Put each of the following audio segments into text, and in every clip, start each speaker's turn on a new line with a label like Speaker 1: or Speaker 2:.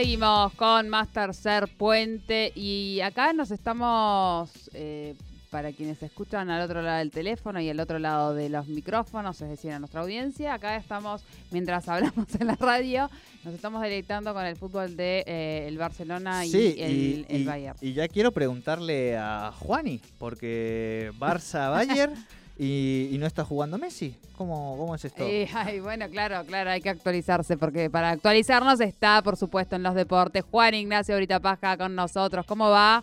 Speaker 1: Seguimos con más tercer puente y acá nos estamos, eh, para quienes escuchan al otro lado del teléfono y al otro lado de los micrófonos, es decir, a nuestra audiencia, acá estamos, mientras hablamos en la radio, nos estamos deleitando con el fútbol de eh, el Barcelona y
Speaker 2: Sí,
Speaker 1: el,
Speaker 2: y,
Speaker 1: el
Speaker 2: y-
Speaker 1: Bayern.
Speaker 2: y ya quiero preguntarle a Juani, porque Barça-Bayern y, y no está jugando Messi. ¿Cómo, cómo es esto?
Speaker 1: Eh, ay, bueno, claro, claro, hay que actualizarse porque para actualizarnos está, por supuesto, en los deportes. Juan Ignacio ahorita Paja con nosotros. ¿Cómo va?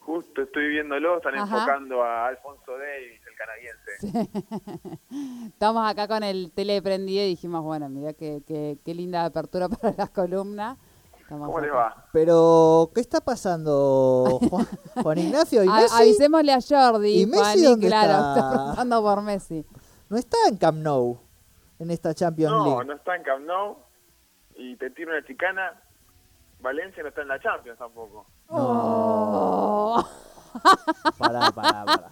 Speaker 3: Justo estoy viéndolo, están
Speaker 1: Ajá.
Speaker 3: enfocando a Alfonso Davis, el canadiense.
Speaker 1: Estamos acá con el tele prendido y dijimos, bueno, mira qué, qué, qué linda apertura para las columnas. Estamos
Speaker 3: ¿Cómo les va?
Speaker 2: Pero, ¿qué está pasando, Juan, Juan Ignacio? ¿Y
Speaker 1: A-
Speaker 2: Messi?
Speaker 1: avisémosle a Jordi,
Speaker 2: ¿Y Messi dónde
Speaker 1: claro,
Speaker 2: está?
Speaker 1: está preguntando por Messi.
Speaker 2: No está en Camp Nou, en esta Champions
Speaker 3: No,
Speaker 2: League.
Speaker 3: no está en Camp Nou. Y te tiro una chicana. Valencia no está en la Champions tampoco.
Speaker 1: Oh.
Speaker 2: Pará, pará, pará.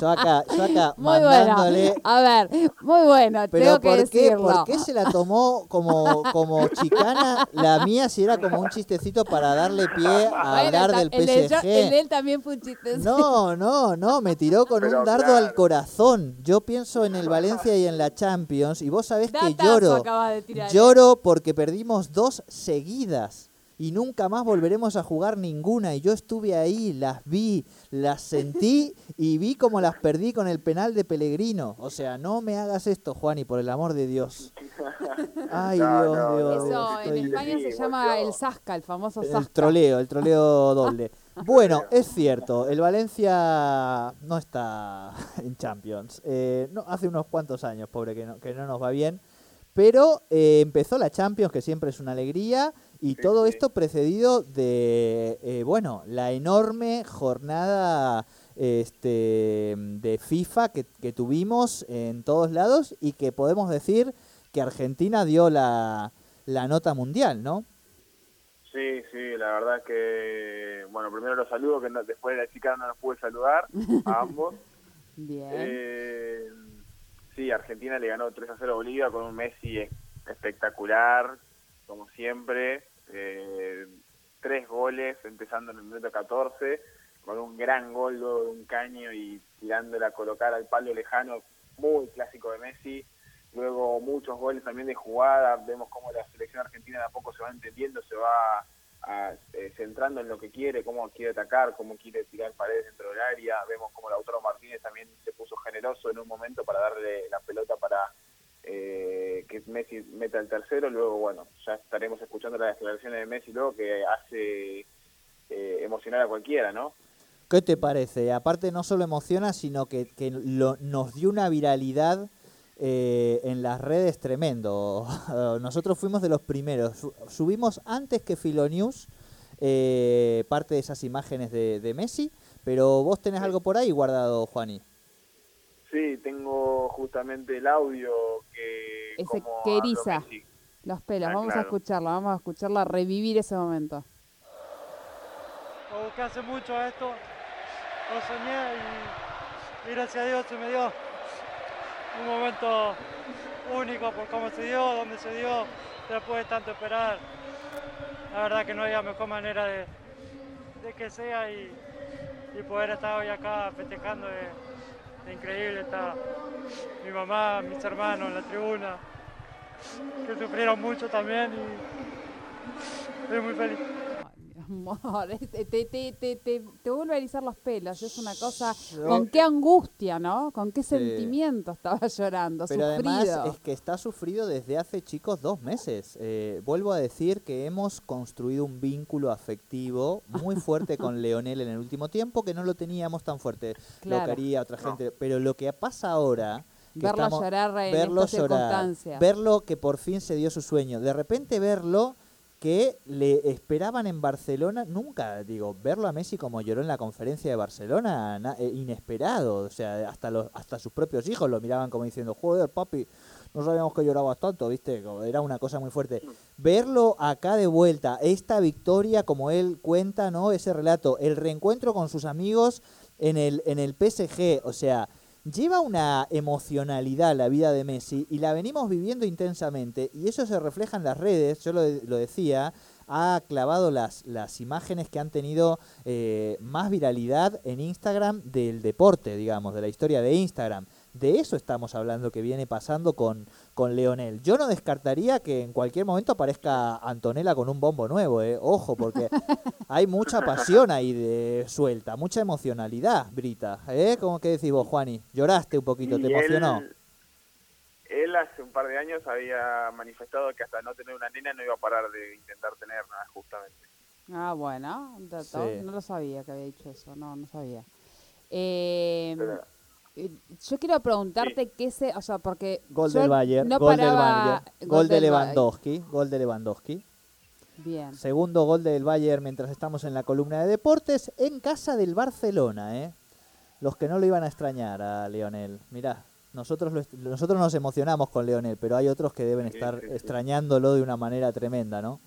Speaker 2: Yo acá, yo acá
Speaker 1: Muy
Speaker 2: mandándole...
Speaker 1: bueno. A ver, muy bueno,
Speaker 2: Pero
Speaker 1: tengo que
Speaker 2: ¿por qué,
Speaker 1: decirlo.
Speaker 2: ¿por qué se la tomó como, como chicana? La mía si era como un chistecito para darle pie a
Speaker 1: Bueno,
Speaker 2: hablar del
Speaker 1: el de yo-
Speaker 2: PSG.
Speaker 1: el de él también fue un chiste.
Speaker 2: No, no, no, me tiró con
Speaker 3: Pero
Speaker 2: un dardo
Speaker 3: claro.
Speaker 2: al corazón. Yo pienso en el Valencia y en la Champions y vos sabés que lloro.
Speaker 1: acaba de tirar.
Speaker 2: Lloro porque perdimos dos seguidas y nunca más volveremos a jugar ninguna. Y yo estuve ahí, las vi, las sentí y vi como las perdí con el penal de Pellegrino. O sea, no me hagas esto, Juani, por el amor de Dios. Ay,
Speaker 3: No,
Speaker 2: Dios,
Speaker 3: no,
Speaker 2: Dios,
Speaker 1: Eso
Speaker 2: Dios,
Speaker 1: en
Speaker 2: estoy-
Speaker 1: España se llama el Zasca, el famoso
Speaker 2: el
Speaker 1: Zasca.
Speaker 2: troleo, el troleo doble. Bueno, es cierto, el Valencia no está en Champions. Eh, no, hace unos cuantos años, pobre, que no, que no nos va bien. Pero eh, empezó la Champions, que siempre es una alegría, y
Speaker 3: Sí,
Speaker 2: todo
Speaker 3: sí.
Speaker 2: esto precedido de, eh, bueno, la enorme jornada este, de FIFA que, que tuvimos en todos lados y que podemos decir que Argentina dio la, la nota mundial, ¿no?
Speaker 3: Sí, sí, la verdad que... Bueno, primero los saludo, que no- después de la chicana no los pude saludar a ambos.
Speaker 1: Bien.
Speaker 3: Eh, sí, Argentina le ganó 3 a 0 a Bolivia con un Messi es- espectacular, como siempre. Eh, tres goles, empezando en el minuto 14, con un gran gol luego de un caño y tirándola a colocar al palo lejano, muy clásico de Messi. Luego muchos goles también de jugada, vemos cómo la selección argentina de a poco se va entendiendo, se va a- eh, centrando en lo que quiere, cómo quiere atacar, cómo quiere tirar paredes dentro del área. Vemos como Lautaro Martínez también se puso generoso en un momento para darle la pelota para eh, que Messi meta el tercero. Luego, bueno, ya estaremos escuchando las declaraciones de Messi luego que hace eh, emocionar a cualquiera, ¿no?
Speaker 2: ¿Qué te parece? Aparte no solo emociona, sino que, que lo- nos dio una viralidad eh, en las redes tremendo. Nosotros fuimos de los primeros. Su- Subimos antes que Filonews eh, parte de esas imágenes de, de Messi, pero vos tenés algo por ahí guardado, Juani.
Speaker 3: Sí, tengo justamente el audio que...
Speaker 1: Ese
Speaker 3: como
Speaker 1: que eriza. Los pelos,
Speaker 3: Ah,
Speaker 1: vamos a
Speaker 3: claro.
Speaker 1: escucharla, vamos a escucharla, revivir ese momento.
Speaker 4: Lo busqué hace mucho esto, lo soñé y, y gracias a Dios se me dio un momento único por cómo se dio, dónde se dio, después de tanto esperar. La verdad que no había mejor manera de, de que sea y, y poder estar hoy acá festejando es, es increíble. Está mi mamá, mis hermanos en la tribuna, que sufrieron mucho también y estoy muy feliz.
Speaker 1: Amor, te, te, vuelve a erizar los pelos, es una cosa, con qué angustia, ¿no? Con qué sentimiento estaba llorando,
Speaker 2: Pero además es que está sufrido desde hace, chicos, dos meses. Eh, vuelvo a decir que hemos construido un vínculo afectivo muy fuerte con Leonel en el último tiempo, que no lo teníamos tan fuerte. Lo quería otra gente. Pero lo que pasa ahora...
Speaker 1: Verlo llorar en
Speaker 2: verlo llorar, verlo que por fin se dio su sueño. De repente verlo que le esperaban en Barcelona, nunca, digo, verlo a Messi como lloró en la conferencia de Barcelona, na- eh, inesperado, o sea, hasta los, hasta sus propios hijos lo miraban como diciendo, joder, papi, no sabíamos que llorabas tanto, viste, era una cosa muy fuerte. Verlo acá de vuelta, esta victoria, como él cuenta, ¿no? Ese relato, el reencuentro con sus amigos en el, en el PSG, o sea, lleva una emocionalidad la vida de Messi y la venimos viviendo intensamente y eso se refleja en las redes, yo lo, lo decía, ha clavado las, las imágenes que han tenido eh, más viralidad en Instagram del deporte, digamos, de la historia de Instagram. De eso estamos hablando que viene pasando con, con Leonel. Yo no descartaría que en cualquier momento aparezca Antonella con un bombo nuevo, ¿eh? Ojo, porque hay mucha pasión ahí de suelta, mucha emocionalidad, Brita. ¿eh? ¿Cómo que decís vos, Juani? ¿Lloraste un poquito? ¿Te emocionó?
Speaker 3: Él, él hace un par de años había manifestado que hasta no tener una nena no iba a parar de intentar tenerla, justamente.
Speaker 1: Ah, bueno.
Speaker 2: Sí.
Speaker 1: no lo sabía que había dicho eso, no, no sabía. Eh,
Speaker 3: Pero-
Speaker 1: eh, yo quiero preguntarte qué se, o sea, porque
Speaker 2: Gol del Bayern,
Speaker 1: no
Speaker 2: gol del Bayern, gol de Lewandowski, gol de Lewandowski.
Speaker 1: Bien.
Speaker 2: Segundo gol del Bayern mientras estamos en la columna de deportes en casa del Barcelona, ¿eh? Los que no lo iban a extrañar a Leonel. Mirá, nosotros, lo nosotros nos emocionamos con Leonel, pero hay otros que deben
Speaker 3: Sí,
Speaker 2: estar
Speaker 3: sí, sí.
Speaker 2: extrañándolo de una manera tremenda, ¿no?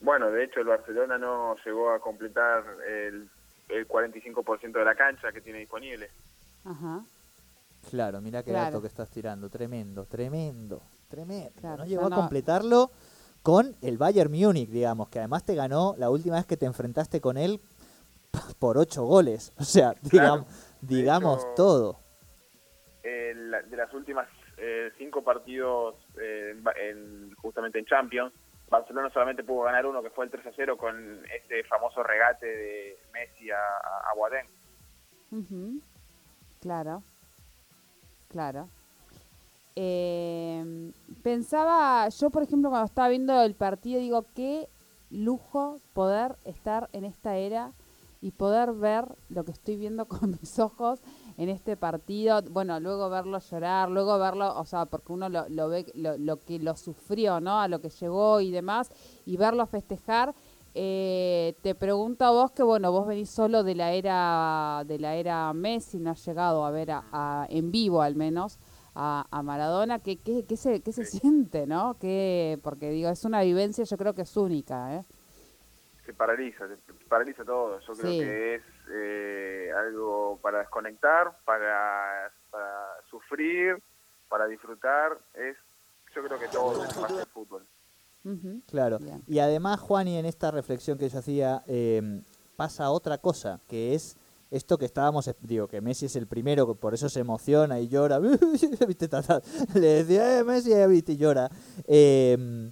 Speaker 3: Bueno, de hecho el Barcelona no llegó a completar el, el 45% de la cancha que tiene disponible.
Speaker 1: Ajá.
Speaker 2: Claro, mirá qué
Speaker 1: Claro.
Speaker 2: dato que estás tirando. Tremendo, tremendo, tremendo.
Speaker 1: Claro,
Speaker 2: no llegó
Speaker 1: no-
Speaker 2: a completarlo con el Bayern Múnich, digamos, que además te ganó la última vez que te enfrentaste con él por ocho goles. O sea, digamos,
Speaker 3: De
Speaker 2: digamos
Speaker 3: hecho,
Speaker 2: todo.
Speaker 3: El- de las últimas eh, cinco partidos eh, en ba- en- justamente en Champions, Barcelona solamente pudo ganar uno que fue el 3 a 0 con este famoso regate de Messi a, a, Boateng.
Speaker 1: Ujú. Claro. Claro. Eh, pensaba, yo por ejemplo cuando estaba viendo el partido, digo, qué lujo poder estar en esta era y poder ver lo que estoy viendo con mis ojos en este partido, bueno, luego verlo llorar, luego verlo, o sea, porque uno lo, lo ve, lo, lo que lo sufrió, ¿no? A lo que llegó y demás, y verlo festejar. Eh, te pregunto a vos que, bueno, vos venís solo de la era de la era Messi, no has llegado a ver a, a- en vivo al menos a, a Maradona, ¿qué, qué, qué se, qué se siente, no? Que, porque digo, es una vivencia, yo creo que es única, ¿eh?
Speaker 3: Se paraliza, se paraliza todo. Yo creo
Speaker 1: Sí.
Speaker 3: que es eh, algo para desconectar, para, para sufrir, para disfrutar. Es, yo creo que todo es más que el fútbol.
Speaker 2: Claro.
Speaker 1: Bien.
Speaker 2: Y además, Juani, en esta reflexión que yo hacía, eh, pasa otra cosa, que es esto que estábamos, digo, que Messi es el primero, por eso se emociona y llora. Le decía, eh, Messi, eh, viste, y llora. Eh,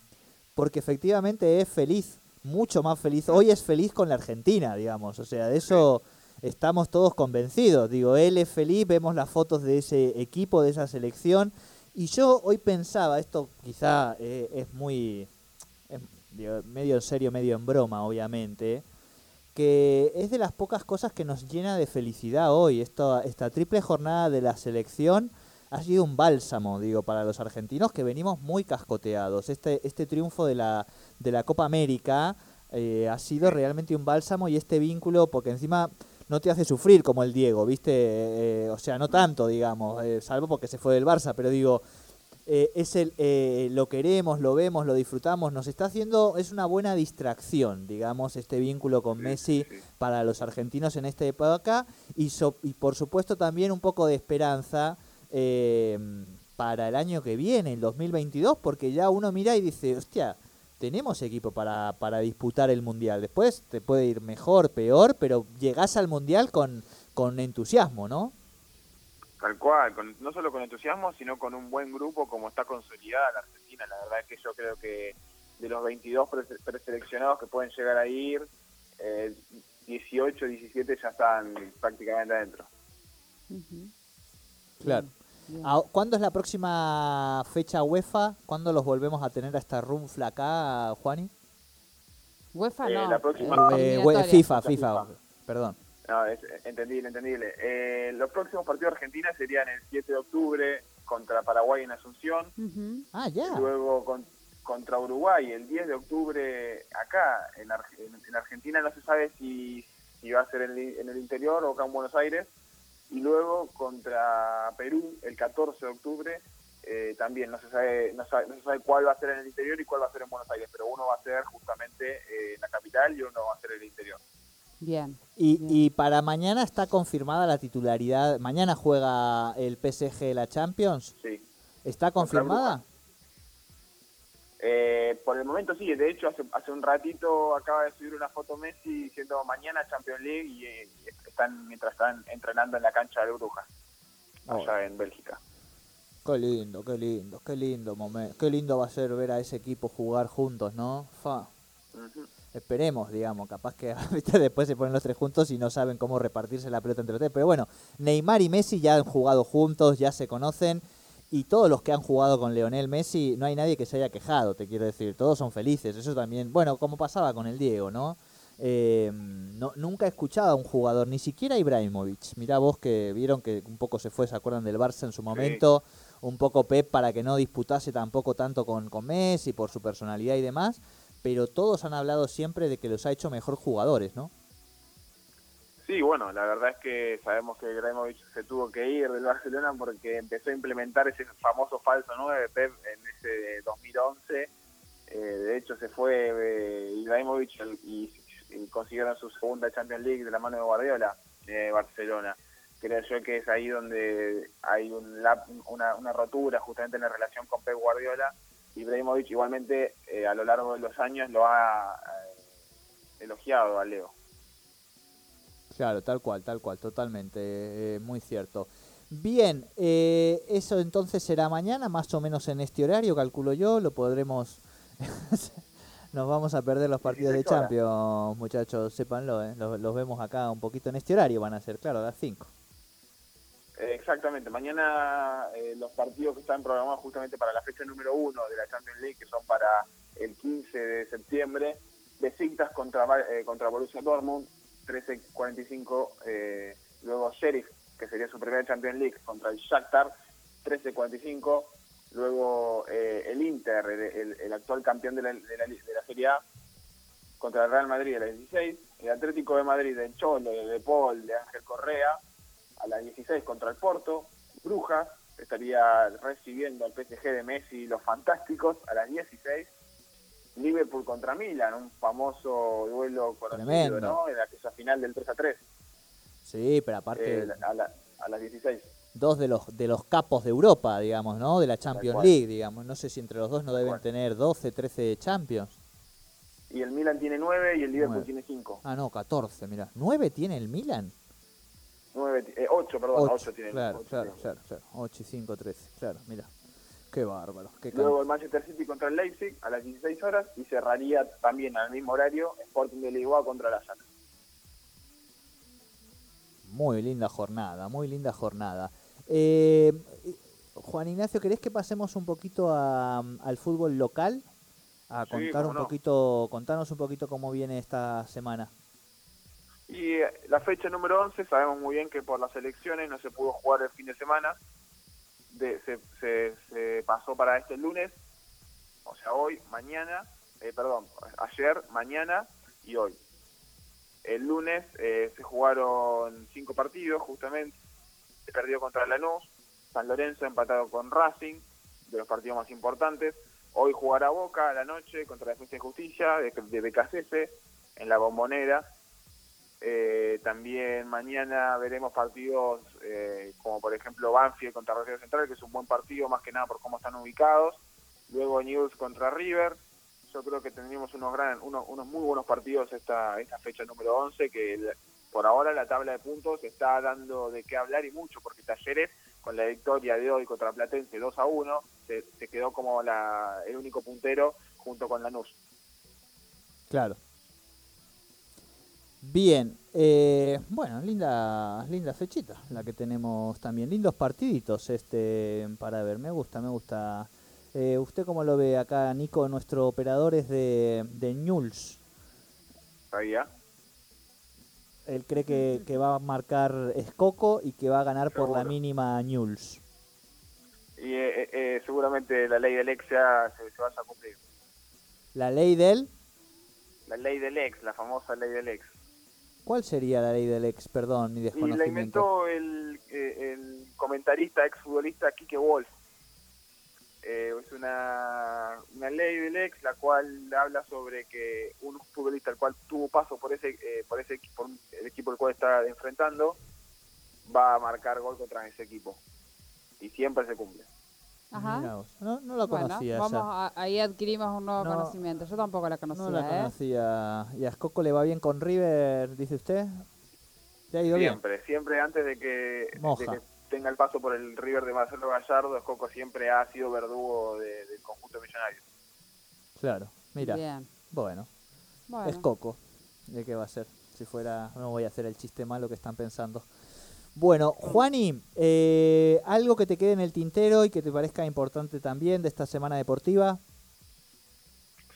Speaker 2: porque efectivamente es feliz, mucho más feliz. Hoy es feliz con la Argentina, digamos. O sea, de eso estamos todos convencidos. Digo, él es feliz, vemos las fotos de ese equipo, de esa selección. Y yo hoy pensaba, esto quizá eh, es muy, medio en serio, medio en broma, obviamente, que es de las pocas cosas que nos llena de felicidad hoy. Esto, esta triple jornada de la selección ha sido un bálsamo, digo, para los argentinos que venimos muy cascoteados. Este, este triunfo de la, de la Copa América eh, ha sido realmente un bálsamo y este vínculo, porque encima no te hace sufrir como el Diego, ¿viste? Eh, o sea, no tanto, digamos, eh, salvo porque se fue del Barça, pero digo, eh, es el, eh, lo queremos, lo vemos, lo disfrutamos, nos está haciendo, es una buena distracción, digamos, este vínculo con Messi para los argentinos en esta época y, so- y por supuesto también un poco de esperanza eh, para el año que viene, el 2022, porque ya uno mira y dice, hostia, tenemos equipo para, para disputar el Mundial. Después te puede ir mejor, peor, pero llegás al Mundial con, con entusiasmo, ¿no?
Speaker 3: Tal cual, con- no solo con entusiasmo, sino con un buen grupo como está consolidada la Argentina. La verdad es que yo creo que de los 22 prese- preseleccionados que pueden llegar a ir, eh, 18, 17 ya están prácticamente adentro.
Speaker 2: Claro. Ah, ¿Cuándo es la próxima fecha UEFA? ¿Cuándo los volvemos a tener a esta runfla acá, Juani?
Speaker 1: UEFA
Speaker 3: Eh,
Speaker 1: no.
Speaker 3: la próxima-
Speaker 2: Eh, FIFA,
Speaker 3: Fecha
Speaker 2: FIFA,
Speaker 3: FIFA.
Speaker 2: perdón.
Speaker 3: No, es entendible, entendible. Eh, los próximos partidos de Argentina serían el 7 de octubre contra Paraguay en Asunción.
Speaker 2: Ah, ya.
Speaker 3: luego con- contra Uruguay el 10 de octubre acá en, en- en Argentina no se sabe si, si va a ser en, el- en el interior o acá en Buenos Aires y luego contra Perú el 14 de octubre eh, también no se sabe no, sabe no se sabe cuál va a ser en el interior y cuál va a ser en Buenos Aires pero uno va a ser justamente eh, en la capital y uno va a ser en el interior
Speaker 1: Bien.
Speaker 2: Y,
Speaker 1: Bien.
Speaker 2: y para mañana está confirmada la titularidad. Mañana juega el PSG la Champions.
Speaker 3: sí
Speaker 2: ¿Está confirmada?
Speaker 3: Eh, por el momento sí, de hecho hace, hace un ratito acaba de subir una foto Messi diciendo mañana Champions League y, eh, están mientras están entrenando en la cancha de Brujas, allá en Bélgica.
Speaker 2: Qué lindo, qué lindo, qué lindo momento. Qué lindo va a ser ver a ese equipo jugar juntos, ¿no? Fa. Esperemos, digamos, capaz que después se ponen los tres juntos y no saben cómo repartirse la pelota entre los tres. Pero bueno, Neymar y Messi ya han jugado juntos, ya se conocen. Y todos los que han jugado con Leonel Messi, no hay nadie que se haya quejado, te quiero decir. Todos son felices. Eso también, bueno, como pasaba con el Diego, ¿no? Eh, no nunca he escuchado a un jugador, ni siquiera a Ibrahimovic. Mirá vos que vieron que un poco se fue, ¿se acuerdan del Barça en su momento? Un poco Pep para que no disputase tampoco tanto con, con Messi por su personalidad y demás pero todos han hablado siempre de que los ha hecho mejor jugadores, ¿no?
Speaker 3: Sí, bueno, la verdad es que sabemos que Ibrahimovic se tuvo que ir del Barcelona porque empezó a implementar ese famoso falso 9 Pep en ese 2011. Eh, de hecho, se fue eh, Ibrahimovic y, consiguieron su segunda Champions League de la mano de Guardiola, eh, Barcelona. Creo yo que es ahí donde hay un lap- una rotura justamente en la relación con Pep Guardiola. Ibrahimovic igualmente eh, a lo largo de los años lo ha eh, elogiado a Leo.
Speaker 2: Claro, tal cual, tal cual, totalmente, eh, muy cierto. Bien, eh, eso entonces será mañana, más o menos en este horario, calculo yo, lo podremos... Nos vamos a perder los partidos de
Speaker 3: 16 horas.
Speaker 2: Champions, muchachos, sépanlo, ¿eh? los, los vemos acá un poquito en este horario, van a ser, claro, a las 5.
Speaker 3: Exactamente, mañana eh, los partidos que están programados justamente para la fecha número uno de la Champions League, que son para el 15 de septiembre, Besiktas contra, eh, contra Borussia Dortmund, 13.45, eh, luego Sheriff, que sería su primera Champions League, contra el Shakhtar, 13.45, luego eh, el Inter, el, actual campeón de la, de, la, de Serie A, contra el Real Madrid a las 16, el Atlético de Madrid del Cholo, de De Paul, de Ángel Correa, a las 16 contra el Porto, Brujas estaría recibiendo al PSG de Messi y los Fantásticos a las 16, Liverpool contra Milan, un famoso duelo conocido,
Speaker 2: Tremendo.
Speaker 3: ¿no? En aquella final del 3 a 3,
Speaker 2: Sí, pero aparte,
Speaker 3: eh, a, la- a las 16.
Speaker 2: dos de los de los capos de Europa, digamos, ¿no? De la Champions. League, digamos. No sé si entre los dos no deben tener 12, 13 Champions.
Speaker 3: Y el Milan tiene 9 y el Liverpool tiene 5.
Speaker 2: Ah, no, 14, mira. ¿9 tiene el Milan?
Speaker 3: 9, eh, 8, perdón,
Speaker 2: 8,
Speaker 3: 8 tiene
Speaker 2: claro,
Speaker 3: ocho
Speaker 2: claro,
Speaker 3: tiene.
Speaker 2: claro, claro. 8 y 5, 13, claro, mira. Qué bárbaro. Qué
Speaker 3: Luego el Manchester City contra el Leipzig a las 16 horas y cerraría también al mismo horario Sporting de Lisboa contra el Ajax.
Speaker 2: Muy linda jornada, muy linda jornada. Eh, Juan Ignacio, ¿querés que pasemos un poquito a- al fútbol local? A
Speaker 3: Sí,
Speaker 2: contar un
Speaker 3: no.
Speaker 2: poquito, contarnos un poquito cómo viene esta semana.
Speaker 3: Y eh, la fecha número 11, sabemos muy bien que por las elecciones no se pudo jugar el fin de semana, de, se, se, pasó para este lunes, o sea, hoy, mañana, eh, perdón, ayer, mañana y hoy. El lunes eh, se jugaron cinco partidos, justamente, se perdió contra Lanús, San Lorenzo empatado con Racing, de los partidos más importantes. Hoy jugará Boca a la noche contra la Defensa y Justicia de, de BKCS en la Bombonera. Eh, también mañana veremos partidos eh, como por ejemplo Banfield contra Rosario Central, que es un buen partido más que nada por cómo están ubicados. Luego News contra River. Yo creo que tendremos unos gran, unos, unos muy buenos partidos esta, esta fecha número 11, que por ahora la tabla de puntos está dando de qué hablar y mucho, porque Talleres, con la victoria de hoy contra Platense 2 a 1, se, se quedó como la, el único puntero junto con Lanús.
Speaker 2: Claro. Bien, eh, bueno, linda, linda fechita la que tenemos también. Lindos partiditos este para ver, me gusta, me gusta. Eh, ¿Usted cómo lo ve acá, Nico? Nuestro operador es de, de Newell's.
Speaker 3: ¿Sabía?
Speaker 2: Él cree que, que va a marcar Escoco y que va a ganar por la mínima Newell's.
Speaker 3: Y eh, eh, seguramente la ley del ex ya se, se vaya a cumplir.
Speaker 2: La ley del...
Speaker 3: La ley del ex, la famosa ley del ex.
Speaker 2: ¿Cuál sería la ley del ex? Perdón,
Speaker 3: Y
Speaker 2: desconocimiento.
Speaker 3: la inventó el, eh, el comentarista, exfutbolista Quique Wolf. Eh, es una, una ley del ex la cual habla sobre que un futbolista el cual tuvo paso por ese eh, por ese por el equipo el cual está enfrentando va a marcar gol contra ese equipo y siempre se cumple.
Speaker 1: Ajá.
Speaker 2: No, no la
Speaker 1: Bueno,
Speaker 2: conocía
Speaker 1: vamos a- ahí adquirimos un nuevo
Speaker 2: No,
Speaker 1: conocimiento. Yo tampoco la conocía,
Speaker 2: No la
Speaker 1: ¿eh?
Speaker 2: conocía. ¿Y a Escoco le va bien con River, dice usted? ¿Le ha ido bien?
Speaker 3: Siempre, siempre antes de que, de
Speaker 2: Moja.
Speaker 3: que tenga el paso por el River de Marcelo Gallardo, Escoco siempre ha sido verdugo de- del conjunto millonario.
Speaker 2: Claro, mira.
Speaker 1: Bien.
Speaker 2: Bueno,
Speaker 1: Bueno.
Speaker 2: es Coco. ¿De qué va a ser? Si fuera, no voy a hacer el chiste malo que están pensando. Bueno, Juani, eh, algo que te quede en el tintero y que te parezca importante también de esta semana deportiva.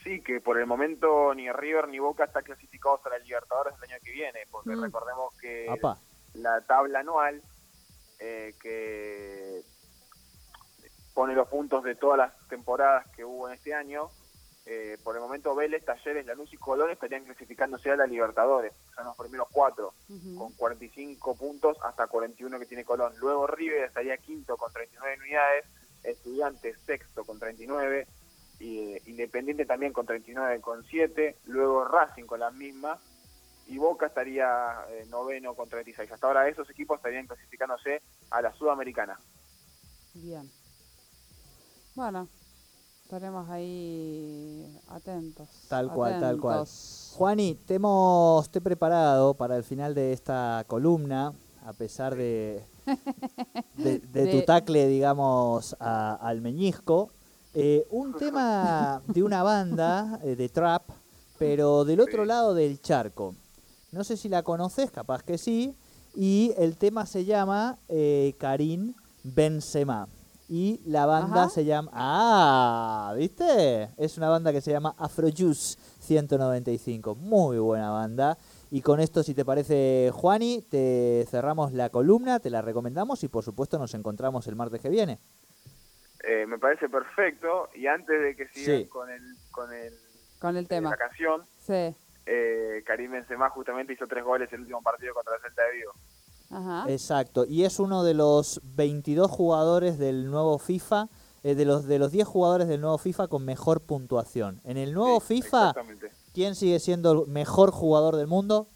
Speaker 3: Sí, que por el momento ni River ni Boca están clasificados a la Libertadores el año que viene, porque
Speaker 1: Mm.
Speaker 3: recordemos que
Speaker 2: Apa,
Speaker 3: la tabla anual eh, que pone los puntos de todas las temporadas que hubo en este año, eh, por el momento Vélez, Talleres, Lanús y Colón estarían clasificándose a la Libertadores, son los primeros cuatro,
Speaker 1: Ujú.
Speaker 3: con 45 puntos hasta 41 que tiene Colón. Luego River estaría quinto con 39 unidades, Estudiantes sexto con 39, y, eh, Independiente también con 39 con 7, luego Racing con las mismas, y Boca estaría eh, noveno con 36. Hasta ahora esos equipos estarían clasificándose a la Sudamericana.
Speaker 1: Bien. Bueno, estaremos ahí atentos.
Speaker 2: Tal cual, tal cual. Juani, te hemos te he preparado para el final de esta columna, a pesar de, de, de tu tacle, digamos, a- al meñisco, eh, un tema de una banda eh, de trap, pero del otro lado del charco. No sé si la conoces, capaz que sí, y el tema se llama eh, Karim Benzema. Y la banda
Speaker 1: Ajá.
Speaker 2: se llama... Ah, ¿viste? Es una banda que se llama Afrojuice 195. Muy buena banda. Y con esto, si te parece, Juani, te cerramos la columna, te la recomendamos y por supuesto nos encontramos el martes que viene.
Speaker 3: Eh, me parece perfecto, y antes de que sigan
Speaker 2: Sí.
Speaker 3: con el con el,
Speaker 1: Con el tema.
Speaker 3: la canción,
Speaker 1: Sí.
Speaker 3: eh, Karim Benzema justamente hizo tres goles en el último partido contra el Celta de Vigo.
Speaker 1: Ajá.
Speaker 2: Exacto, y es uno de los 22 jugadores del nuevo FIFA, eh, de los de los 10 jugadores del nuevo FIFA con mejor puntuación. En el nuevo
Speaker 3: Sí,
Speaker 2: FIFA. ¿quién sigue siendo el mejor jugador del mundo?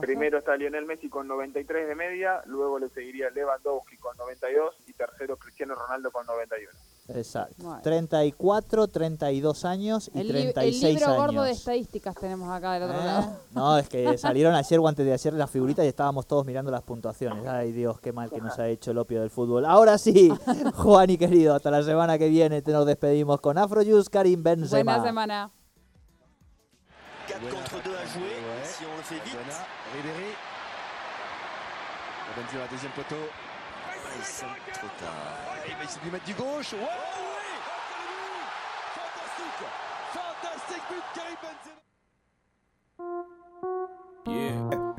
Speaker 3: Primero está Lionel Messi con 93 de media, luego le seguiría Lewandowski con 92 y tercero Cristiano Ronaldo con 91.
Speaker 2: Exacto.
Speaker 1: Bueno.
Speaker 2: 34, 32 años y
Speaker 1: El, li- el
Speaker 2: 36
Speaker 1: libro gordo de
Speaker 2: años.
Speaker 1: estadísticas tenemos acá del otro
Speaker 2: ¿Eh?
Speaker 1: lado.
Speaker 2: No, es que salieron ayer o antes de ayer las figuritas y estábamos todos mirando las puntuaciones. Ay Dios, qué mal que nos ha hecho el opio del fútbol. Ahora sí, Juan y querido, hasta la semana que viene te nos despedimos con Afrojuice Karim Benzema.
Speaker 1: Buena semana.
Speaker 5: 4 contre 2 à jouer, si on le fait vite.
Speaker 6: Ribéry. Benzema, deuxième poteau.
Speaker 5: ils sont trop tard.
Speaker 6: Et il s'est dû mettre du gauche. Oh oui Fantastique Fantastique
Speaker 7: Yeah.